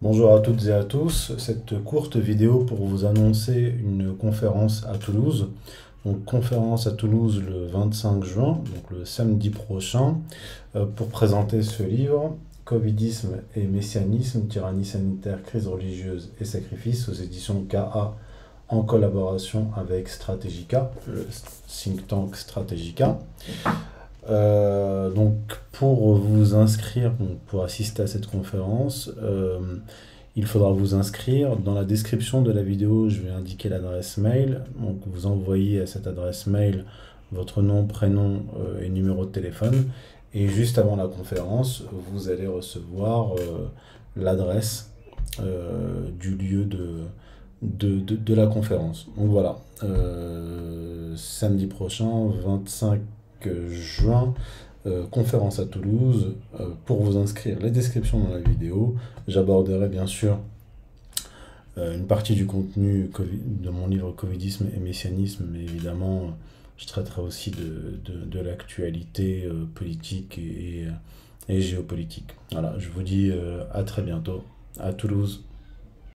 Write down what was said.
Bonjour à toutes et à tous. Cette courte vidéo pour vous annoncer une conférence à Toulouse. Donc conférence à Toulouse le 25 juin, donc le samedi prochain, euh, pour présenter ce livre, Covidisme et Messianisme, tyrannie sanitaire, crise religieuse et sacrifice aux éditions KA en collaboration avec Strategica, le think tank Strategica. Euh, donc pour vous inscrire, pour assister à cette conférence, euh, il faudra vous inscrire. Dans la description de la vidéo, je vais indiquer l'adresse mail. Donc vous envoyez à cette adresse mail votre nom, prénom euh, et numéro de téléphone. Et juste avant la conférence, vous allez recevoir l'adresse du lieu de, de, de, de, la conférence. Donc voilà, samedi prochain, 25 juin, euh, conférence à Toulouse. Euh, pour vous inscrire, les descriptions dans la vidéo. J'aborderai bien sûr euh, une partie du contenu de mon livre Covidisme et Messianisme, mais évidemment, je traiterai aussi de, de, de l'actualité politique et, et, géopolitique. Voilà, je vous dis à très bientôt à Toulouse.